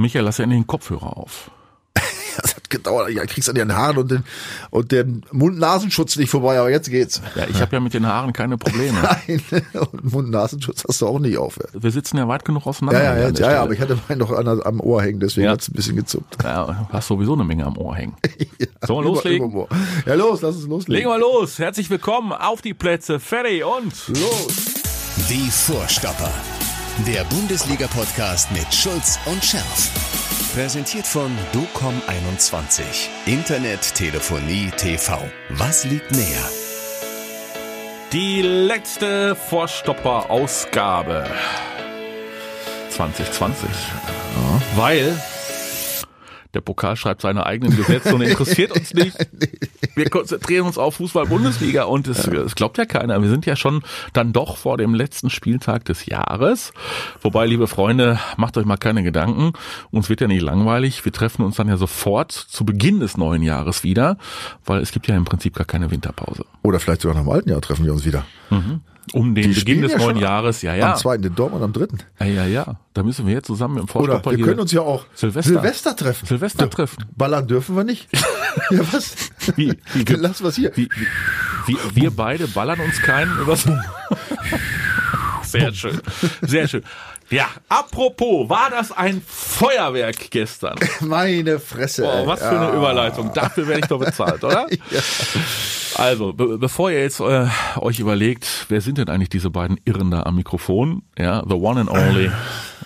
Michael, lass ja endlich den Kopfhörer auf. Das hat gedauert. Ja, kriegst an den Haaren und den, und den Mund-Nasenschutz nicht vorbei, aber jetzt geht's. Ja, ich habe ja mit den Haaren keine Probleme. Nein, und Mund-Nasenschutz hast du auch nicht auf. Wir sitzen ja weit genug auseinander. Ja, ja, ja, ja, ja, aber ich hatte meinen noch an, am Ohr hängen, deswegen Ja. hat's ein bisschen gezuppt. Ja, hast sowieso eine Menge am Ohr hängen. Ja, Sollen wir loslegen? Über- über- Ja, los, lass uns loslegen. Legen wir los. Herzlich willkommen auf die Plätze. Ferry und los. Die Vorstopper. Der Bundesliga-Podcast mit Schulz und Scherf. Präsentiert von DOCOM21. Internet, Telefonie, TV. Was liegt näher? die letzte Vorstopper-Ausgabe 2020. Weil der Pokal schreibt seine eigenen Gesetze und interessiert uns nicht. Wir konzentrieren uns auf Fußball-Bundesliga und es, es glaubt ja keiner. Wir sind ja schon dann doch vor dem letzten Spieltag des Jahres. Wobei, liebe Freunde, macht euch mal keine Gedanken. Uns wird ja nicht langweilig. Wir treffen uns dann ja sofort zu Beginn des neuen Jahres wieder, weil es gibt ja im Prinzip gar keine Winterpause. Oder vielleicht sogar noch im alten Jahr treffen wir uns wieder. Um den Die Beginn des ja neuen Jahres, ja, ja. Am zweiten in Dortmund, am dritten. Ja, ja, ja. Da müssen wir jetzt zusammen im Oder Vorstopper wir können uns ja auch Silvester. Silvester treffen. Silvester treffen. Ballern dürfen wir nicht. ja, was? Wie, wie, Dann lassen wir hier. wie, wie, wir beide ballern uns keinen übers. Sehr schön. Sehr schön. Ja, apropos, war das ein Feuerwerk gestern? Meine Fresse. Boah, was für eine Überleitung. Dafür werde ich doch bezahlt, oder? Also, be bevor ihr jetzt äh, euch überlegt, wer sind denn eigentlich diese beiden Irren da am Mikrofon? Ja, the one and only.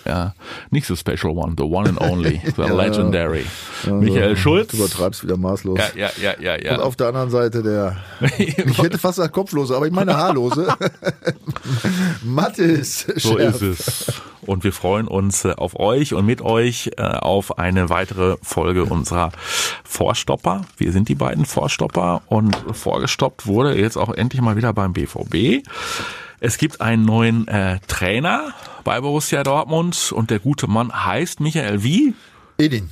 Ja, nicht the special one, the one and only, the legendary. Michael Schulz. Du übertreibst wieder maßlos. Ja, ja, ja, ja, Und ja. auf der anderen Seite der, ich hätte fast gesagt Kopflose, aber ich meine Haarlose. Mattes. So ist es. Und wir freuen uns äh, auf euch und mit euch äh, auf eine weitere Folge unserer Vorstopper. Wir sind die beiden Vorstopper und vorgestoppt wurde jetzt auch endlich mal wieder beim BVB. Es gibt einen neuen äh, Trainer bei Borussia Dortmund und der gute Mann heißt Michael Wie? Edin.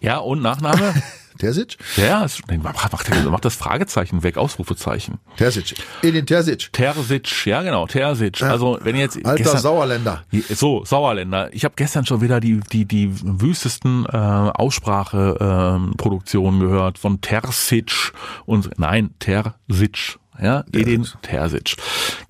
Ja, und Nachname? Terzic? ja, ist, nee, mach, mach, mach das Fragezeichen weg, Ausrufezeichen. Terzic. Edin Terzic. Terzic, ja genau, Terzic. Also wenn jetzt Alter gestern, Sauerländer. So, Sauerländer. Ich habe gestern schon wieder die die die wüstesten äh, Aussprache ähm, Produktionen gehört von Terzic und nein, Terzic. Ja, Edin Terzic.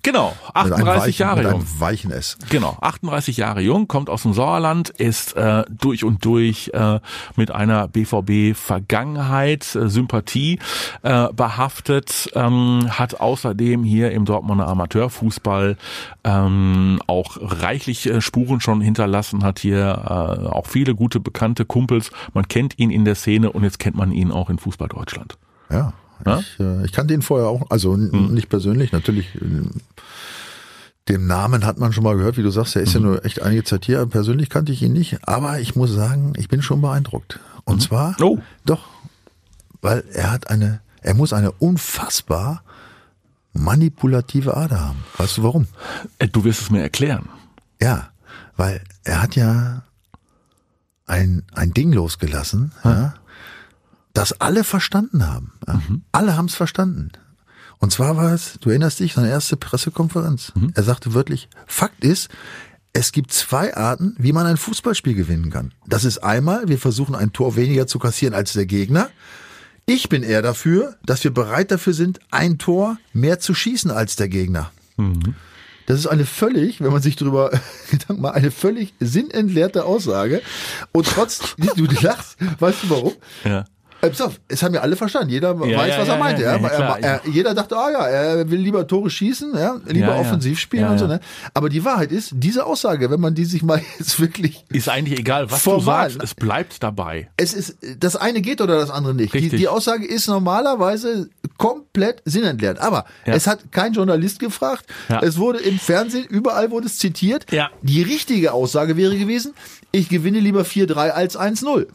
Genau, Mit einem 38 weichen, Jahre jung. weichen S. Genau, 38 Jahre jung, kommt aus dem Sauerland, ist äh, durch und durch äh, mit einer BVB-Vergangenheit, äh, Sympathie äh, behaftet, ähm, hat außerdem hier im Dortmunder Amateurfußball ähm, auch reichlich äh, Spuren schon hinterlassen, hat hier äh, auch viele gute bekannte Kumpels. Man kennt ihn in der Szene und jetzt kennt man ihn auch in Fußball Deutschland. Ja. Ja? Ich, äh, ich kannte ihn vorher auch, also n- Hm. nicht persönlich, natürlich. äh, Dem Namen hat man schon mal gehört, wie du sagst, er ist ja Mhm. nur echt einige Zeit hier. Persönlich kannte ich ihn nicht, aber ich muss sagen, ich bin schon beeindruckt. Und zwar, Oh. doch, weil er hat eine, er muss eine unfassbar manipulative Ader haben. Weißt du warum? Äh, du wirst es mir erklären. Ja, weil er hat ja ein, ein Ding losgelassen, ja, das alle verstanden haben. Ja. Alle haben es verstanden. Und zwar war es, du erinnerst dich, seine erste Pressekonferenz. Er sagte wörtlich, Fakt ist, es gibt zwei Arten, wie man ein Fußballspiel gewinnen kann. Das ist einmal, wir versuchen ein Tor weniger zu kassieren als der Gegner. Ich bin eher dafür, dass wir bereit dafür sind, ein Tor mehr zu schießen als der Gegner. Das ist eine völlig, wenn man sich darüber Gedanken macht, eine völlig sinnentleerte Aussage. Und trotz, du lachst, weißt du warum? Ja. Pass auf, es haben ja alle verstanden. Jeder Ja, weiß, ja, was er meinte. ja, klar. er, er, jeder dachte, ah ja, er will lieber Tore schießen, ja, lieber offensiv spielen und so. Ne? Aber die Wahrheit ist, diese Aussage, wenn man die sich mal jetzt wirklich Ist eigentlich egal, was du Formal. sagst, es bleibt dabei. es ist, das eine geht oder das andere nicht. Die, die Aussage ist normalerweise komplett sinnentleert. Aber es hat kein Journalist gefragt. Es wurde im Fernsehen, überall wurde es zitiert. Die richtige Aussage wäre gewesen, ich gewinne lieber 4-3 als 1-0.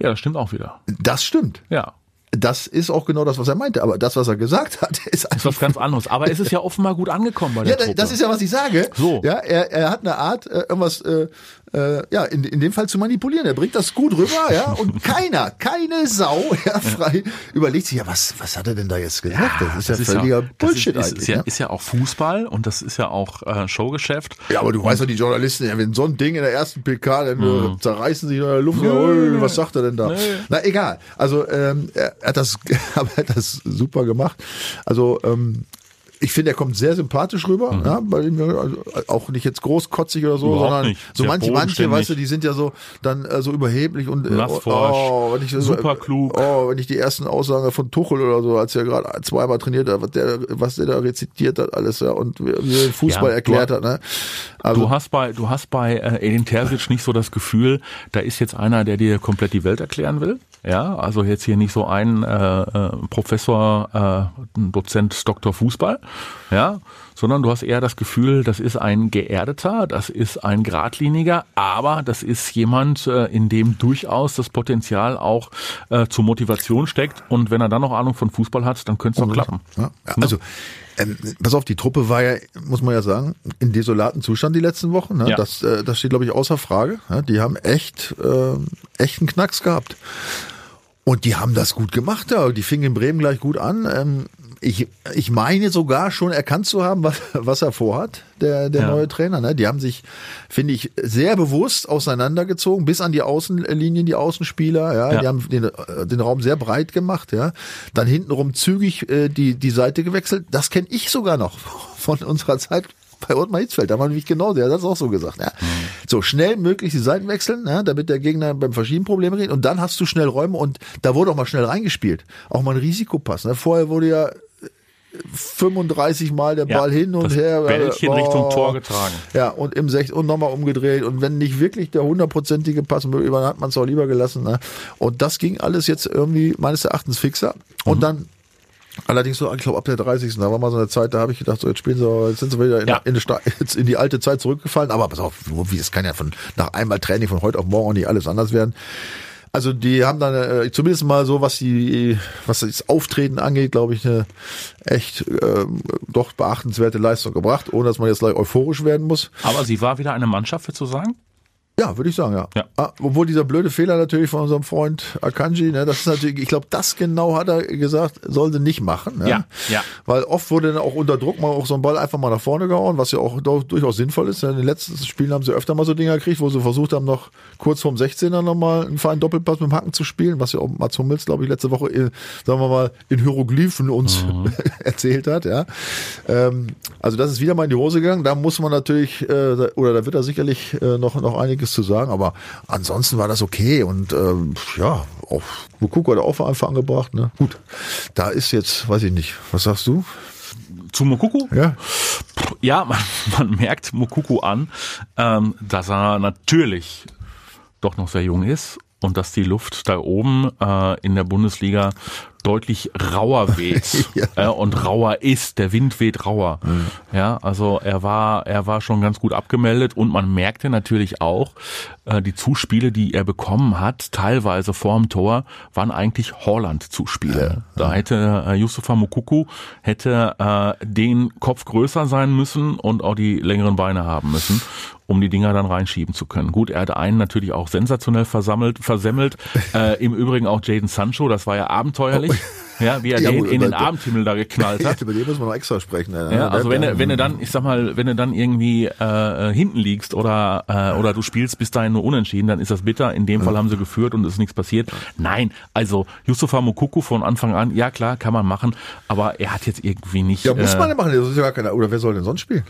Ja, das stimmt auch wieder. Das stimmt. Ja. Das ist auch genau das, was er meinte. Aber das, was er gesagt hat, ist ist was ganz anderes. Aber es ist ja offenbar gut angekommen bei der Ja, Truppe. das ist ja, was ich sage. So. Ja, er, er hat eine Art, äh, irgendwas äh, äh, ja, in, in dem Fall zu manipulieren. Er bringt das gut rüber, ja, und keiner, keine Sau, ja, frei überlegt sich, ja, was, was hat er denn da jetzt gesagt? das ist ja völliger Bullshit das ist, eigentlich. ist, ja, ja. ist ja auch Fußball und das ist ja auch äh, Showgeschäft. Ja, aber du weißt doch, die Journalisten, ja, wenn so ein Ding in der ersten PK, dann äh, zerreißen sich in der Luft. Ui, was sagt er denn da? Na egal. Also ähm, er, er hat das, aber er hat das super gemacht. Also ähm, ich finde, er kommt sehr sympathisch rüber, ja, bei dem, also auch nicht jetzt großkotzig oder so, Mhm. Überhaupt sondern nicht. so Sehr manche, manche, weißt du, die sind ja so dann äh, so überheblich und äh, oh, wenn ich, super klug. Oh, wenn ich die ersten Aussagen von Tuchel oder so, als er gerade zweimal trainiert hat, was der, was der da rezitiert hat, alles ja und wie er den Fußball Ja, erklärt hat, ne? Also Du hast bei, du hast bei äh, Edin Terzic nicht so das Gefühl, da ist jetzt einer, der dir komplett die Welt erklären will. Ja, also jetzt hier nicht so ein äh, äh, Professor, äh, ein Dozent, Doktor Fußball, ja, sondern du hast eher das Gefühl, das ist ein geerdeter, das ist ein geradliniger, aber das ist jemand, äh, in dem durchaus das Potenzial auch äh, zur Motivation steckt und wenn er dann noch Ahnung von Fußball hat, dann könnte es doch klappen. Ja, ja, also, ähm, pass auf, die Truppe war ja, muss man ja sagen, in desolaten Zustand die letzten Wochen. Ne? Ja. Das, äh, das steht, glaube ich, außer Frage. Ja? Die haben echt, äh, echt einen Knacks gehabt. Und die haben das gut gemacht. Ja. Die fingen in Bremen gleich gut an. Ähm, ich, ich meine sogar schon erkannt zu haben, was, was er vorhat, der, der Ja. neue Trainer. Ne? Die haben sich, finde ich, sehr bewusst auseinandergezogen, bis an die Außenlinien, die Außenspieler. Ja, Ja. die haben den, den Raum sehr breit gemacht. Ja, dann hintenrum zügig äh, die die Seite gewechselt. Das kenne ich sogar noch von unserer Zeit bei Ottmar Hitzfeld, da war nämlich genau der, das auch so gesagt. Ja. So schnell möglich die Seiten wechseln, ja, damit der Gegner beim Verschieben Probleme kriegt und dann hast du schnell Räume und da wurde auch mal schnell reingespielt. Auch mal ein Risikopass. Ne. Vorher wurde ja 35 Mal der Ja, Ball hin und das her. Oh. Bällchen Richtung Tor getragen. Ja, und im Sech und nochmal umgedreht. Und wenn nicht wirklich der hundertprozentige Pass, dann hat man es auch lieber gelassen. Ne? Und das ging alles jetzt irgendwie meines Erachtens fixer. Und dann Allerdings so, ich glaube, ab der 30. Da war mal so eine Zeit, da habe ich gedacht, so jetzt spielen sie, jetzt sind sie wieder in, Ja. in, die, in die alte Zeit zurückgefallen. Aber pass auf, wie es kann ja von nach einmal Training von heute auf morgen auch nicht alles anders werden. Also die haben dann äh, zumindest mal so, was die, was das Auftreten angeht, glaube ich, eine echt ähm, doch beachtenswerte Leistung gebracht, ohne dass man jetzt gleich euphorisch werden muss. Aber sie war wieder eine Mannschaft, würdest du sagen? Ja, würde ich sagen, ja. Ja. Ah, obwohl dieser blöde Fehler natürlich von unserem Freund Akanji, ne, das ist natürlich, ich glaube, das genau hat er gesagt, soll sie nicht machen. Ne? Ja, ja. Weil oft wurde dann auch unter Druck mal auch so ein Ball einfach mal nach vorne gehauen, was ja auch durchaus sinnvoll ist. In den letzten Spielen haben sie öfter mal so Dinger gekriegt, wo sie versucht haben, noch kurz vorm 16er nochmal einen feinen Doppelpass mit dem Hacken zu spielen, was ja auch Mats Hummels, glaube ich, letzte Woche, in, sagen wir mal, in Hieroglyphen uns erzählt hat. Ja. Ähm, also das ist wieder mal in die Hose gegangen. Da muss man natürlich, äh, oder da wird er sicherlich äh, noch, noch einiges zu sagen, aber ansonsten war das okay und ähm, ja, auch Mukoko hat auch einfach angebracht. Ne? Gut, da ist jetzt, weiß ich nicht, was sagst du? Zu Mokuku? Ja, Ja, man, man merkt Mokuku an, ähm, dass er natürlich doch noch sehr jung ist und dass die Luft da oben äh, in der Bundesliga deutlich rauer weht Ja. äh, und rauer ist. Der Wind weht rauer. Ja, also er war er war schon ganz gut abgemeldet und man merkte natürlich auch äh, die Zuspiele, die er bekommen hat, teilweise vorm Tor, waren eigentlich Holland-Zuspiele. Da hätte äh, Yusufa Mukuku hätte äh, den Kopf größer sein müssen und auch die längeren Beine haben müssen, um die Dinger dann reinschieben zu können. Gut, er hatte einen natürlich auch sensationell versammelt, versemmelt. Äh, Im Übrigen auch Jaden Sancho, das war ja abenteuerlich, ja, wie er Ja, den gut, in den Abendhimmel da geknallt ja hat. über den müssen wir noch extra sprechen. ne? Ja, also wenn du, wenn du dann, ich sag mal, wenn du dann irgendwie äh, äh, hinten liegst oder äh, oder du spielst bis dahin nur unentschieden, dann ist das bitter. In dem Fall haben sie geführt und es ist nichts passiert. Nein, also Yusufa Mokuku von Anfang an, ja klar, kann man machen, aber er hat jetzt irgendwie nicht. ja, muss äh, man ja machen, das ist ja gar keiner, oder wer soll denn sonst spielen?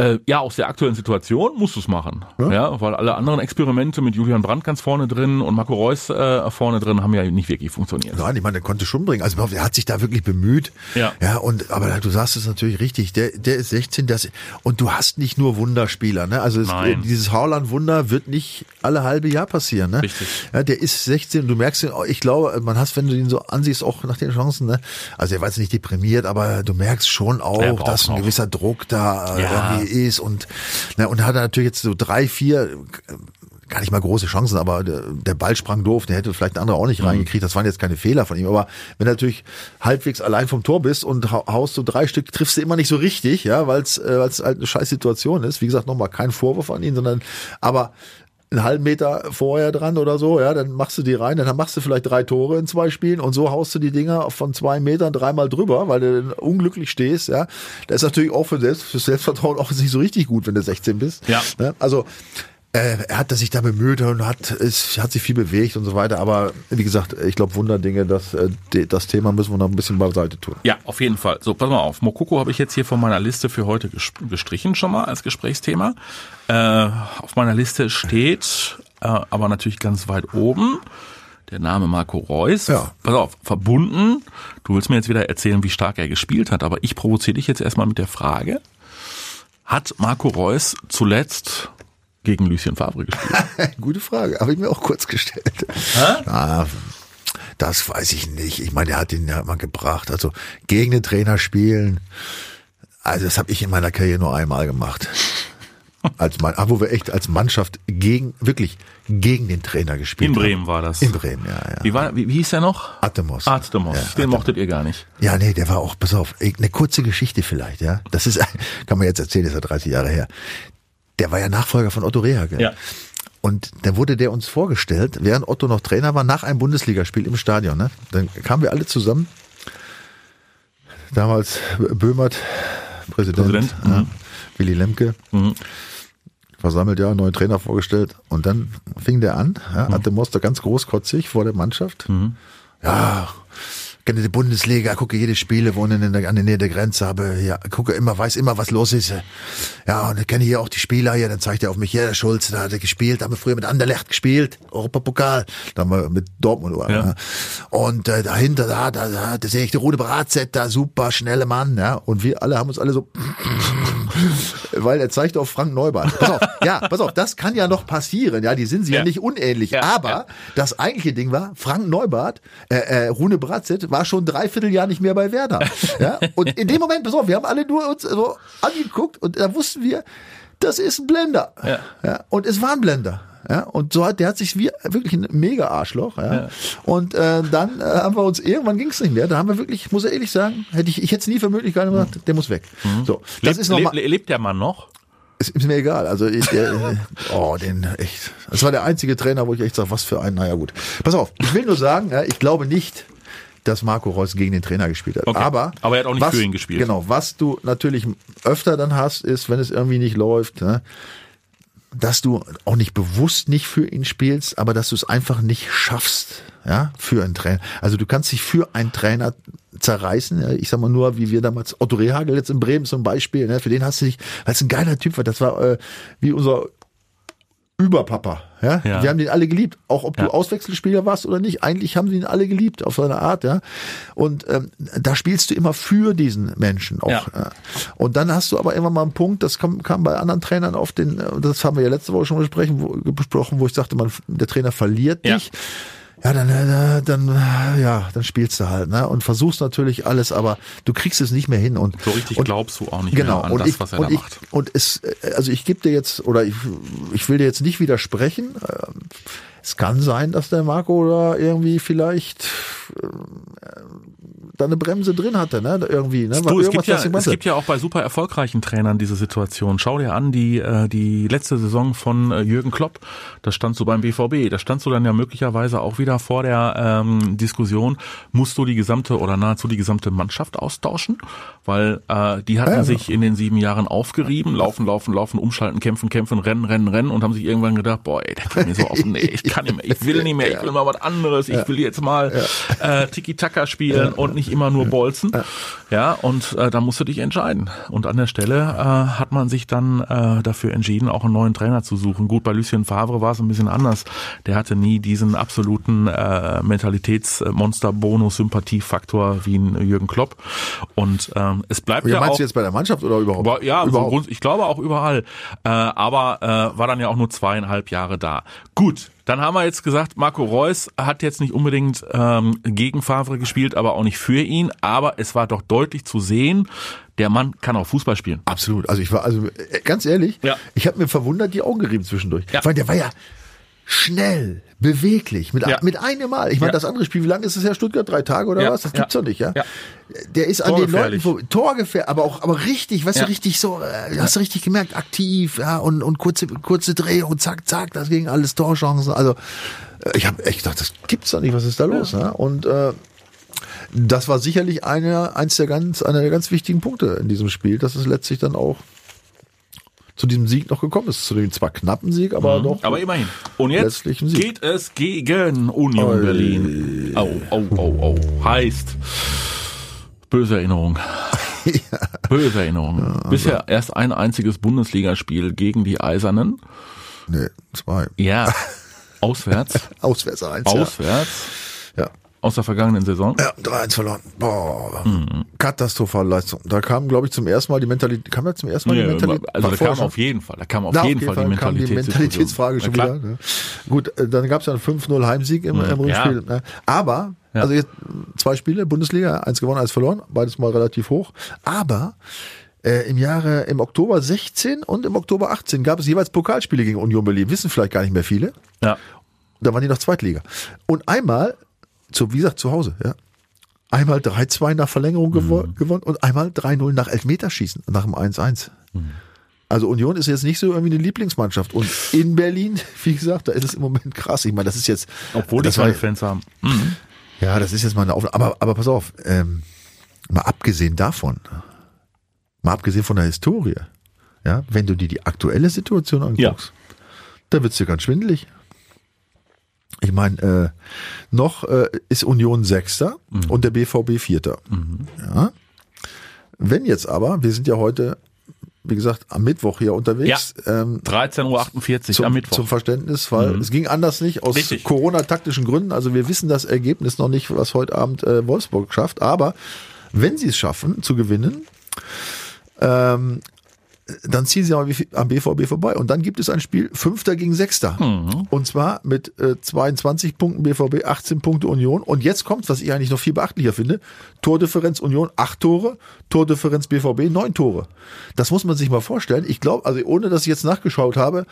Äh, ja, aus der aktuellen Situation musst du es machen. Ja? weil alle anderen Experimente mit Julian Brandt ganz vorne drin und Marco Reus äh, vorne drin haben ja nicht wirklich funktioniert. Nein, ich meine, der konnte schon bringen. Also er hat sich da wirklich bemüht. Ja. Ja, und aber du sagst es natürlich richtig. Der, der ist 16, das und du hast nicht nur Wunderspieler, ne? Also es, dieses Haaland-Wunder wird nicht alle halbe Jahr passieren, ne? Richtig. Ja, der ist 16 und du merkst ihn, ich glaube, man hast, wenn du ihn so ansiehst, auch nach den Chancen, ne? Also er war jetzt nicht deprimiert, aber du merkst schon auch, dass ein gewisser Druck da äh, Ja. irgendwie ist und, ne, und hat er natürlich jetzt so drei, vier gar nicht mal große Chancen, aber der, Ball sprang doof, der hätte vielleicht ein anderer auch nicht reingekriegt. Das waren jetzt keine Fehler von ihm. Aber wenn du natürlich halbwegs allein vom Tor bist und hau- haust so drei Stück, triffst du immer nicht so richtig, ja, weil es äh, halt eine scheiß Situation ist. Wie gesagt, nochmal kein Vorwurf an ihn, sondern aber einen halben Meter vorher dran oder so, ja, dann machst du die rein, dann machst du vielleicht drei Tore in zwei Spielen und so haust du die Dinger von zwei Metern dreimal drüber, weil du dann unglücklich stehst, ja. Das ist natürlich auch für, Selbst, für Selbstvertrauen auch nicht so richtig gut, wenn du 16 bist. Ja. Ne? Also er hat sich da bemüht und hat, es hat sich viel bewegt und so weiter. Aber wie gesagt, ich glaube Wunderdinge, das, äh, das Thema müssen wir noch ein bisschen beiseite tun. Ja, auf jeden Fall. So, pass mal auf. Mokoko habe ich jetzt hier von meiner Liste für heute ges- gestrichen schon mal als Gesprächsthema. Äh, auf meiner Liste steht, äh, aber natürlich ganz weit oben, der Name Marco Reus. Ja. Pass auf, verbunden. Du willst mir jetzt wieder erzählen, wie stark er gespielt hat, aber ich provoziere dich jetzt erstmal mit der Frage, hat Marco Reus zuletzt gegen Lucien Favre gespielt? Gute Frage, habe ich mir auch kurz gestellt. Ah, das weiß ich nicht. Ich meine, er hat ihn ja mal gebracht. Also gegen den Trainer spielen, also das habe ich in meiner Karriere nur einmal gemacht. Als Mann, ah, wo wir echt als Mannschaft gegen, wirklich gegen den Trainer gespielt In haben. Bremen war das. In Bremen, ja, ja. Wie, war, wie, wie hieß er noch? Atemos. Atemos. Ja, Den Atemos. mochtet ihr gar nicht. Ja, nee, der war auch, pass auf, eine kurze Geschichte vielleicht, ja. Das ist, kann man jetzt erzählen, ist ja 30 Jahre her. Der war ja Nachfolger von Otto Rehagel. Ja. Und dann wurde der uns vorgestellt, während Otto noch Trainer war, nach einem Bundesligaspiel im Stadion. Ne? Dann kamen wir alle zusammen. Damals Böhmert, Präsident, Präsident, ja, mhm. Willy Lemke, Mhm. versammelt, ja, neuen Trainer vorgestellt. Und dann fing der an, ja, Mhm. hatte Moster ganz großkotzig vor der Mannschaft. Ja, kenne die Bundesliga, gucke jede Spiele, wohne in der, an der Nähe der Grenze, habe, ja, gucke immer, weiß immer, was los ist. Ja, und ich kenne hier auch die Spieler hier, dann zeigt er auf mich, ja, der Schulz, da hat er gespielt, da haben wir früher mit Anderlecht gespielt, Europapokal, da haben wir mit Dortmund, Ja. ja. und äh, dahinter, da, da, da, da sehe ich die Rune Bratzett, da super schnelle Mann, ja, und wir alle haben uns alle so, weil er zeigt auf Frank Neubart. Pass auf, ja, pass auf, das kann ja noch passieren, ja, die sind sie ja, Ja. nicht unähnlich, Ja, aber ja. das eigentliche Ding war, Frank Neubart, äh, äh, Rune Bratzett war schon dreiviertel Jahr nicht mehr bei Werder. Ja? Und in dem Moment, pass auf, wir haben alle nur uns so angeguckt und da wussten wir, das ist ein Blender. Ja. Ja? Und es war ein Blender. Ja, und so hat der hat sich wie wirklich ein mega Arschloch. Ja. Ja. Und äh, dann äh, haben wir uns irgendwann ging es nicht mehr. Da haben wir wirklich, ich muss ich ehrlich sagen, hätte ich, ich hätte es nie für möglich gehalten, gesagt, der muss weg. So, das Mhm. Lebt, ist nochmal. lebt, lebt der Mann noch? Ist, ist mir egal. Also ich, der, oh, den echt. Das war der einzige Trainer, wo ich echt sage, was für ein. Naja gut. Pass auf. Ich will nur sagen, ja, ich glaube nicht, dass Marco Reus gegen den Trainer gespielt hat. Okay. Aber Aber er hat auch nicht was, für ihn gespielt. Genau. Was du natürlich öfter dann hast, ist, wenn es irgendwie nicht läuft. Ne, dass du auch nicht bewusst nicht für ihn spielst, aber dass du es einfach nicht schaffst, ja, für einen Trainer. Also du kannst dich für einen Trainer zerreißen. Ich sag mal nur, wie wir damals Otto Rehagel jetzt in Bremen zum Beispiel, ne, für den hast du dich, weil es ein geiler Typ war. Das war äh, wie unser Überpapa. Ja? Ja. Wir haben den alle geliebt, auch ob Ja. du Auswechselspieler warst oder nicht. Eigentlich haben sie ihn alle geliebt auf seine Art, ja. Und ähm, da spielst du immer für diesen Menschen auch. Ja. Ja. Und dann hast du aber immer mal einen Punkt, das kam, kam bei anderen Trainern auf den, äh, das haben wir ja letzte Woche schon besprechen, wo, besprochen, wo ich sagte, man, der Trainer verliert dich. Ja, dann, äh, dann, äh, ja, dann spielst du halt, ne? Und versuchst natürlich alles, aber du kriegst es nicht mehr hin und So richtig und, glaubst du auch nicht genau, mehr an das, ich, was er und da ich, macht. Und es, äh, also ich gebe dir jetzt, oder ich, ich will dir jetzt nicht widersprechen. ähm, Es kann sein, dass der Marco da irgendwie vielleicht äh, da eine Bremse drin hatte, ne? Irgendwie, ne? Du, es gibt, ja, es gibt ja auch bei super erfolgreichen Trainern diese Situation. Schau dir an, die, äh, die letzte Saison von äh, Jürgen Klopp, da standst du beim BVB, da standst du dann ja möglicherweise auch wieder vor der ähm, Diskussion, musst du die gesamte oder nahezu die gesamte Mannschaft austauschen, weil äh, die hatten Ja, ja. sich in den sieben Jahren aufgerieben, laufen, laufen, laufen, umschalten, kämpfen, kämpfen, rennen, rennen, rennen und haben sich irgendwann gedacht, boah, ey, der geht mir so auf, nee, ich kann nicht mehr, ich will nicht mehr, ich will mal was anderes, ich will jetzt mal äh, Tiki-Taka spielen und nicht immer nur bolzen. Ja, und äh, da musst du dich entscheiden. Und an der Stelle äh, hat man sich dann äh, dafür entschieden, auch einen neuen Trainer zu suchen. Gut, bei Lucien Favre war es ein bisschen anders. Der hatte nie diesen absoluten äh, Mentalitätsmonster-Bonus-Sympathiefaktor wie ein Jürgen Klopp. Und ähm, es bleibt Ja, ja meinst auch du jetzt bei der Mannschaft oder überhaupt? ja, so überhaupt. Grund, ich glaube auch überall. Äh, aber äh, war dann ja auch nur zweieinhalb Jahre da. Gut, dann haben wir jetzt gesagt, Marco Reus hat jetzt nicht unbedingt ähm, gegen Favre gespielt, aber auch nicht für ihn. Aber es war doch deutlich zu sehen, der Mann kann auch Fußball spielen. Absolut. Also ich war, also äh, ganz ehrlich, Ja. ich habe mir verwundert die Augen gerieben zwischendurch. Ja. Weil der war ja, schnell, beweglich, mit, Ja. mit einem Mal. Ich meine, Ja. das andere Spiel, wie lange ist es ja Stuttgart? Drei Tage oder Ja. was? Das gibt's doch nicht, ja? Der ist an den Leuten vor, Torgefähr, aber auch, aber richtig, weißt du, richtig so, äh, hast du richtig gemerkt, aktiv, ja, und, und kurze, kurze Drehung, zack, zack, das ging alles Torchancen. Also, äh, ich habe echt gedacht, das gibt's doch nicht, was ist da los, ja? Und, äh, das war sicherlich einer, eins der ganz, einer der ganz wichtigen Punkte in diesem Spiel, dass es letztlich dann auch zu diesem Sieg noch gekommen ist. Zu dem zwar knappen Sieg, aber doch. Mhm. Aber immerhin. Und jetzt geht es gegen Union Berlin. Au, au, au, au. Heißt, böse Erinnerung. Böse Erinnerung. Bisher erst ein einziges Bundesligaspiel gegen die Eisernen. nee, zwei. Ja, auswärts. Auswärts eins. Auswärts. Ja. Ja. Aus der vergangenen Saison. Ja, 3-1 verloren. Boah. Mhm. Katastrophale Leistung. Da kam, glaube ich, zum ersten Mal die Mentalität. Kam da zum ersten Mal die Mentalität? also da kam schon? auf jeden Fall, da kam auf Na, jeden Fall die kam die. Mentalitätsfrage schon wieder. Ne? Gut, äh, dann gab es ja ein 5-0 Heimsieg im, im Ja. Rückspiel. Ne? Aber, Ja. also jetzt zwei Spiele, Bundesliga, eins gewonnen, eins verloren, beides mal relativ hoch. Aber äh, im Jahre, im Oktober 16 und im Oktober 18 gab es jeweils Pokalspiele gegen Union Berlin. Wissen vielleicht gar nicht mehr viele. Ja. Da waren die noch Zweitliga. Und einmal, zu, wie gesagt, zu Hause, ja. Einmal 3-2 nach Verlängerung gewo gewonnen und einmal 3-0 nach Elfmeterschießen, nach dem 1-1. Also Union ist jetzt nicht so irgendwie eine Lieblingsmannschaft. Und in Berlin, wie gesagt, da ist es im Moment krass. Ich meine, das ist jetzt. Obwohl die keine Fans haben. Ja, das ist jetzt mal eine Aufnahme. Aber, aber pass auf, ähm, mal abgesehen davon, mal abgesehen von der Historie, ja, wenn du dir die aktuelle Situation anguckst, da wird's dir ganz schwindelig. Ich meine, äh, noch äh, ist Union Sechster und der BVB Vierter. Ja. Wenn jetzt aber, wir sind ja heute, wie gesagt, am Mittwoch hier unterwegs, ähm, 13.48 Uhr zum, am Mittwoch. zum Verständnis, weil es ging anders nicht aus. Corona-taktischen Gründen. Also wir wissen das Ergebnis noch nicht, was heute Abend äh, Wolfsburg schafft. Aber wenn sie es schaffen zu gewinnen, ähm, dann ziehen sie am am BVB vorbei. Und dann gibt es ein Spiel Fünfter gegen Sechster. Und zwar mit äh, 22 Punkten BVB, 18 Punkte Union. Und jetzt kommt, was ich eigentlich noch viel beachtlicher finde, Tordifferenz Union 8 Tore, Tordifferenz BVB 9 Tore. Das muss man sich mal vorstellen. Ich glaube, also ohne dass ich jetzt nachgeschaut habe,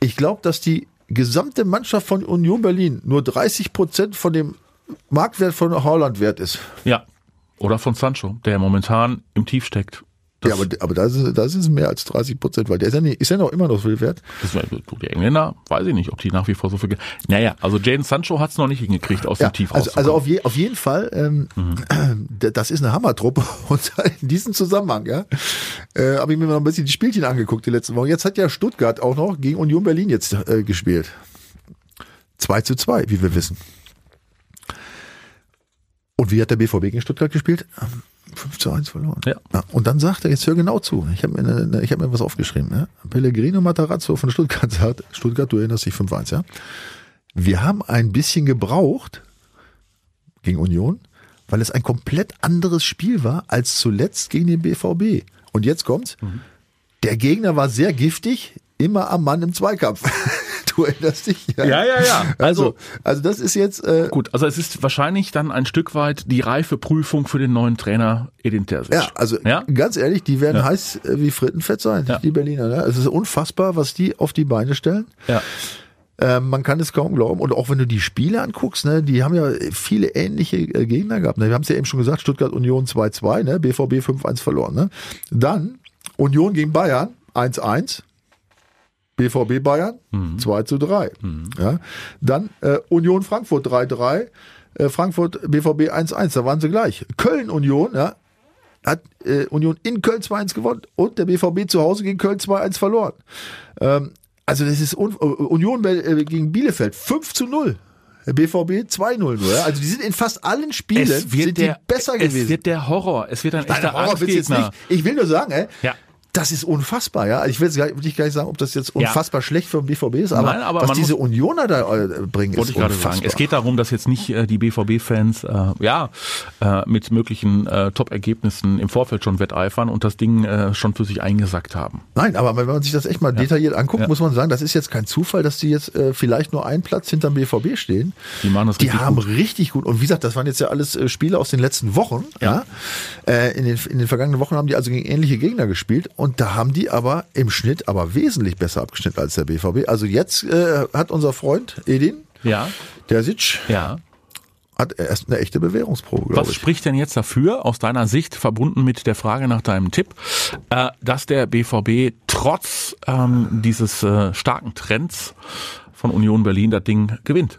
ich glaube, dass die gesamte Mannschaft von Union Berlin nur 30 Prozent von dem Marktwert von Haaland wert ist. Ja. Oder von Sancho, der momentan im Tief steckt. Das, ja, aber, aber das, ist, das ist mehr als 30 Prozent, weil der ist ja, nicht, ist ja noch immer noch viel wert. das du, die Engländer, weiß ich nicht, ob die nach wie vor so viel. Naja, also Jaden Sancho hat es noch nicht hingekriegt, aus Ja, dem Tief also, also auf, je, auf jeden Fall, ähm, d- das ist eine Hammertruppe und in diesem Zusammenhang, ja, äh, habe ich mir mal ein bisschen die Spielchen angeguckt die letzten Wochen. Jetzt hat ja Stuttgart auch noch gegen Union Berlin jetzt äh, gespielt. 2 zu 2, wie wir wissen. Und wie hat der BVB gegen Stuttgart gespielt? Ähm, 5 zu 1 verloren. Ja. und dann sagt er, jetzt hör genau zu. Ich habe mir, eine- ich hab mir was aufgeschrieben. Ja? Pellegrino Matarazzo von Stuttgart sagt, Stuttgart, du erinnerst dich 5-1, ja? Wir haben ein bisschen gebraucht gegen Union, weil es ein komplett anderes Spiel war als zuletzt gegen den BVB. Und jetzt kommt's. Der Gegner war sehr giftig, immer am Mann im Zweikampf. du erinnerst dich? Ja, ja, ja. Also, also das ist jetzt äh, Gut, also es ist wahrscheinlich dann ein Stück weit die reife Prüfung für den neuen Trainer Edin Terzic. Ja, also Ja? ganz ehrlich, die werden Ja. heiß äh, wie Frittenfett sein, Ja. die Berliner. Ne? Es ist unfassbar, was die auf die Beine stellen. Ja. Ähm, man kann es kaum glauben. Und auch wenn du die Spiele anguckst, ne, die haben ja viele ähnliche äh, Gegner gehabt. Ne? Wir haben es ja eben schon gesagt, Stuttgart Union 2-2, ne? BVB 5-1 verloren. Ne? Dann Union gegen Bayern 1-1. BVB Bayern 2 zu 3. Ja? Dann äh, Union Frankfurt 3-3. Äh, Frankfurt BVB 1-1, da waren sie gleich. Köln Union, ja, hat äh, Union in Köln 2-1 gewonnen und der BVB zu Hause gegen Köln 2-1 verloren. Ähm, also das ist un äh, Union äh, gegen Bielefeld 5 zu 0. Der BVB 2-0 nur. Ja? Also die sind in fast allen Spielen Es sind der, die besser es gewesen. wird der Horror. Es wird ein Nein, echter Horror wird's jetzt Angstgegner. nicht. Ich will nur sagen, ey, Ja. Das ist unfassbar, ja. Ich will jetzt gar, nicht sagen, ob das jetzt unfassbar schlecht für den BVB ist, aber, Nein, aber was diese muss- Unioner da äh, bringen, Wollte ist ich gerade unfassbar. sagen. Es geht darum, dass jetzt nicht äh, die BVB-Fans äh, ja äh, mit möglichen äh, Top-Ergebnissen im Vorfeld schon wetteifern und das Ding äh, schon für sich eingesackt haben. Nein, aber wenn man sich das echt mal detailliert anguckt, Ja. muss man sagen, das ist jetzt kein Zufall, dass die jetzt vielleicht nur einen Platz hinterm BVB stehen. Die machen das Die richtig haben gut. richtig gut. Und wie gesagt, das waren jetzt ja alles Spiele aus den letzten Wochen. Ja. In, den, in den vergangenen Wochen haben die also gegen ähnliche Gegner gespielt. Und da haben die aber im Schnitt aber wesentlich besser abgeschnitten als der BVB. Also jetzt äh, hat unser Freund Edin, Ja, der Sitsch, ja. hat erst eine echte Bewährungsprobe, Was ich. spricht denn jetzt dafür, aus deiner Sicht, verbunden mit der Frage nach deinem Tipp, äh, dass der BVB trotz ähm, dieses äh, starken Trends von Union Berlin das Ding gewinnt?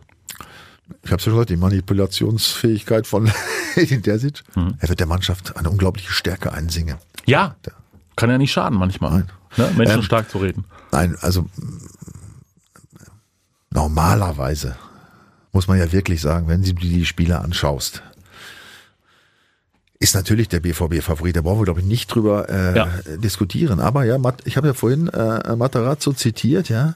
Ich habe ja schon gesagt, die Manipulationsfähigkeit von Edin Terzic. Mhm. Er wird der Mannschaft eine unglaubliche Stärke einsingen. Ja, kann ja nicht schaden manchmal, ne? Menschen Ähm, stark zu reden. Nein, also normalerweise muss man ja wirklich sagen, wenn du dir die Spiele anschaust, ist natürlich der BVB Favorit. Da brauchen wir, glaube ich, nicht drüber äh, Ja. diskutieren. Aber ja, ich habe ja vorhin äh, Matarazzo zitiert, ja.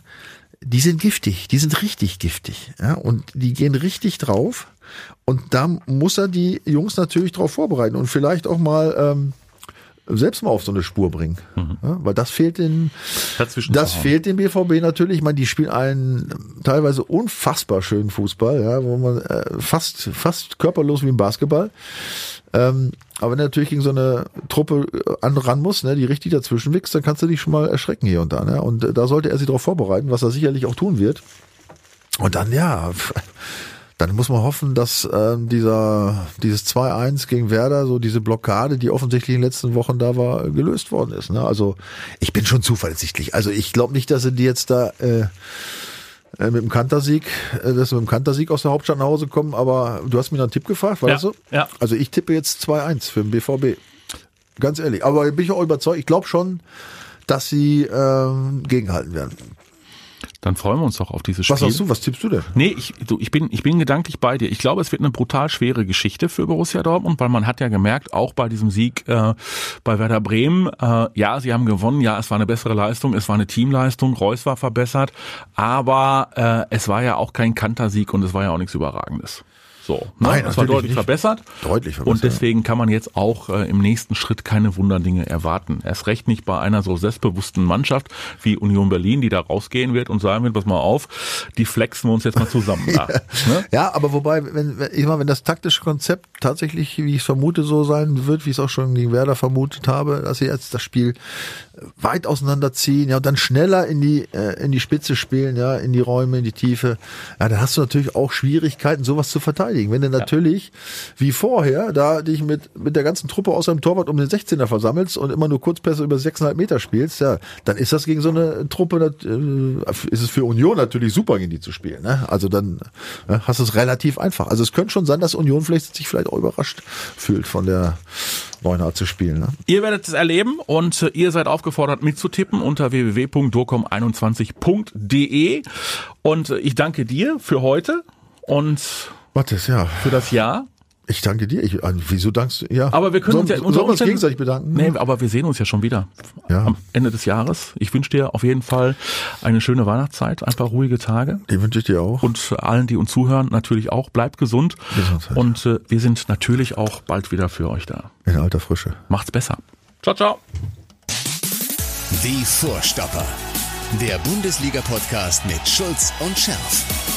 Die sind giftig, die sind richtig giftig, ja, und die gehen richtig drauf. Und da muss er die Jungs natürlich drauf vorbereiten und vielleicht auch mal ähm, selbst mal auf so eine Spur bringen, ja, weil das fehlt den, Dazwischen das fehlt dem BVB natürlich. Ich meine, die spielen einen teilweise unfassbar schönen Fußball, ja, wo man äh, fast fast körperlos wie im Basketball. Ähm, aber wenn er natürlich gegen so eine Truppe äh, an ran muss, ne, die richtig dazwischen wächst, dann kannst du dich schon mal erschrecken hier und da. Ne? Und äh, da sollte er sich darauf vorbereiten, was er sicherlich auch tun wird. Und dann, ja, dann muss man hoffen, dass ähm, dieser dieses 2-1 gegen Werder, so diese Blockade, die offensichtlich in den letzten Wochen da war, gelöst worden ist. Ne? Also ich bin schon zuversichtlich. Also ich glaube nicht, dass sie die jetzt da äh, äh, mit dem Kantersieg, äh, dass wir mit dem Kantersieg aus der Hauptstadt nach Hause kommen, aber du hast mir einen Tipp gefragt, war Ja, das so? ja. Also ich tippe jetzt 2-1 für den BVB. Ganz ehrlich. Aber bin ich auch überzeugt, ich glaube schon, dass sie ähm, gegenhalten werden. Dann freuen wir uns doch auf dieses Spiel. Was sagst du? Was tippst du denn? Nee, ich, du, ich, bin, ich bin gedanklich bei dir. Ich glaube, es wird eine brutal schwere Geschichte für Borussia Dortmund, weil man hat ja gemerkt, auch bei diesem Sieg äh, bei Werder Bremen, äh, ja, sie haben gewonnen, ja, es war eine bessere Leistung, es war eine Teamleistung, Reus war verbessert, aber äh, es war ja auch kein Kantersieg und es war ja auch nichts Überragendes. So, ne? Nein, es war deutlich nicht. verbessert. Deutlich verbessert, Und deswegen kann man jetzt auch äh, im nächsten Schritt keine Wunderdinge erwarten. Erst recht nicht bei einer so selbstbewussten Mannschaft wie Union Berlin, die da rausgehen wird und sagen wird, pass mal auf, die flexen wir uns jetzt mal zusammen. da. Ne? Ja, aber wobei, wenn, wenn, ich mal, wenn das taktische Konzept tatsächlich, wie ich es vermute, so sein wird, wie ich es auch schon gegen Werder vermutet habe, dass sie jetzt das Spiel weit auseinanderziehen, ja, und dann schneller in die, äh, in die Spitze spielen, ja, in die Räume, in die Tiefe, ja, dann hast du natürlich auch Schwierigkeiten, sowas zu verteidigen. Wenn du natürlich, wie vorher, da dich mit, mit der ganzen Truppe außer dem Torwart um den 16er versammelst und immer nur Kurzpässe über 6,5 Meter spielst, ja, dann ist das gegen so eine Truppe, äh, ist es für Union natürlich super, gegen die zu spielen, ne? Also dann äh, hast du es relativ einfach. Also es könnte schon sein, dass Union vielleicht sich vielleicht auch überrascht fühlt von der neuen Art zu spielen, ne? Ihr werdet es erleben und äh, ihr seid aufgefordert mitzutippen unter www.docom21.de und äh, ich danke dir für heute und Mathis, ja. für das Jahr. Ich danke dir. Ich, äh, wieso dankst du? Ja. Aber wir können sollen, uns ja sollen unter uns gegenseitig bedanken. Nee, aber wir sehen uns ja schon wieder Ja. am Ende des Jahres. Ich wünsche dir auf jeden Fall eine schöne Weihnachtszeit, ein paar ruhige Tage. Die wünsche ich dir auch. Und allen, die uns zuhören, natürlich auch. Bleibt gesund. Gesundheit. Und äh, wir sind natürlich auch bald wieder für euch da. In alter Frische. Macht's besser. Ciao, ciao. Die Vorstopper. Der Bundesliga-Podcast mit Schulz und Scherf.